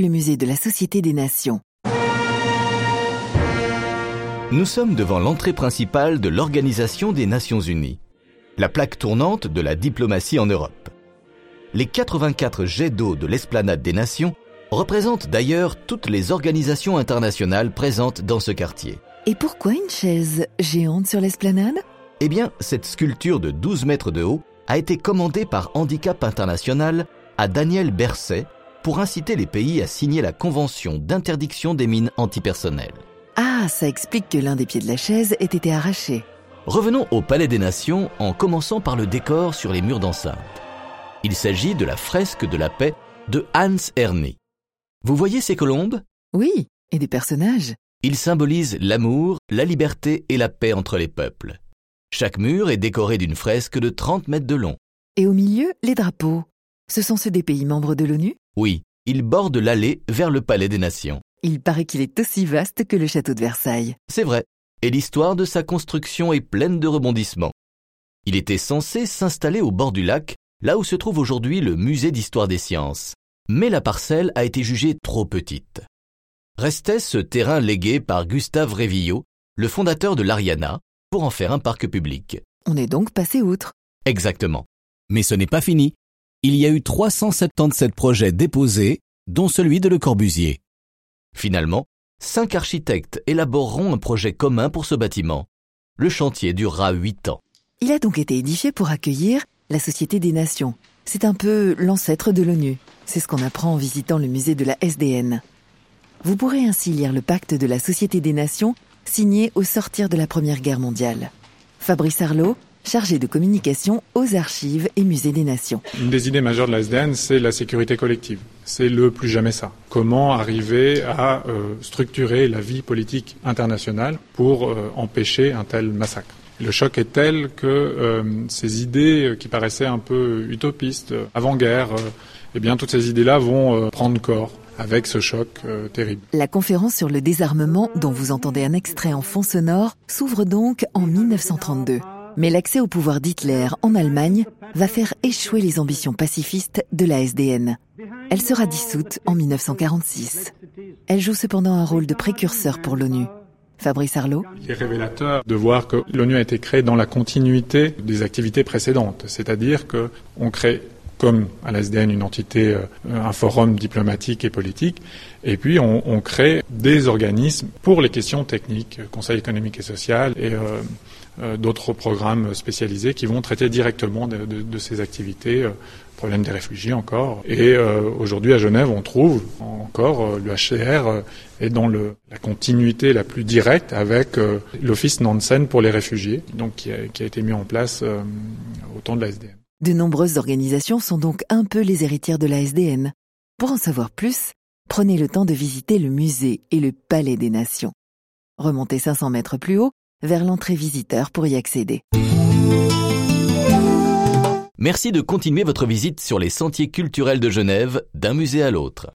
le musée de la Société des Nations. Nous sommes devant l'entrée principale de l'Organisation des Nations Unies, la plaque tournante de la diplomatie en Europe. Les 84 jets d'eau de l'esplanade des Nations représentent d'ailleurs toutes les organisations internationales présentes dans ce quartier. Et pourquoi une chaise géante sur l'esplanade? Eh bien, cette sculpture de 12 mètres de haut a été commandée par Handicap International à Daniel Berset pour inciter les pays à signer la Convention d'interdiction des mines antipersonnelles. Ah, ça explique que l'un des pieds de la chaise ait été arraché. Revenons au Palais des Nations en commençant par le décor sur les murs d'enceinte. Il s'agit de la fresque de la paix de Hans Erni. Vous voyez ces colombes? Oui, et des personnages. Ils symbolisent l'amour, la liberté et la paix entre les peuples. Chaque mur est décoré d'une fresque de 30 mètres de long. Et au milieu, les drapeaux. Ce sont ceux des pays membres de l'ONU Oui, ils bordent l'allée vers le Palais des Nations. Il paraît qu'il est aussi vaste que le château de Versailles. C'est vrai, et l'histoire de sa construction est pleine de rebondissements. Il était censé s'installer au bord du lac, là où se trouve aujourd'hui le musée d'histoire des sciences. Mais la parcelle a été jugée trop petite. Restait ce terrain légué par Gustave Révillot, le fondateur de l'Ariana, pour en faire un parc public. On est donc passé outre. Exactement. Mais ce n'est pas fini. Il y a eu 377 projets déposés, dont celui de Le Corbusier. Finalement, cinq architectes élaboreront un projet commun pour ce bâtiment. Le chantier durera huit ans. Il a donc été édifié pour accueillir la Société des Nations. C'est un peu l'ancêtre de l'ONU. C'est ce qu'on apprend en visitant le musée de la SDN. Vous pourrez ainsi lire le pacte de la Société des Nations signé au sortir de la Première Guerre mondiale. Fabrice Arlot, chargé de communication aux archives et musées des nations. Une des idées majeures de la SDN, c'est la sécurité collective. C'est le plus jamais ça. Comment arriver à euh, structurer la vie politique internationale pour euh, empêcher un tel massacre? Le choc est tel que euh, ces idées qui paraissaient un peu utopistes avant-guerre, eh bien toutes ces idées-là vont prendre corps avec ce choc terrible. La conférence sur le désarmement, dont vous entendez un extrait en fond sonore, s'ouvre donc en 1932. Mais l'accès au pouvoir d'Hitler en Allemagne va faire échouer les ambitions pacifistes de la SDN. Elle sera dissoute en 1946. Elle joue cependant un rôle de précurseur pour l'ONU. Fabrice Arlot. Il est révélateur de voir que l'ONU a été créée dans la continuité des activités précédentes. C'est-à-dire qu'on crée comme à la SDN une entité, euh, un forum diplomatique et politique, et puis on, on, crée des organismes pour les questions techniques, Conseil économique et social et euh, euh, d'autres programmes spécialisés qui vont traiter directement de, de, de ces activités, euh, problème des réfugiés encore. Et euh, aujourd'hui à Genève, on trouve encore le HCR est dans le, la continuité la plus directe avec l'Office Nansen pour les réfugiés, donc qui a, qui a été mis en place au temps de la SDN. De nombreuses organisations sont donc un peu les héritières de la SDN. Pour en savoir plus, prenez le temps de visiter le musée et le Palais des Nations. Remontez 500 mètres plus haut vers l'entrée visiteur pour y accéder. Merci de continuer votre visite sur les sentiers culturels de Genève d'un musée à l'autre.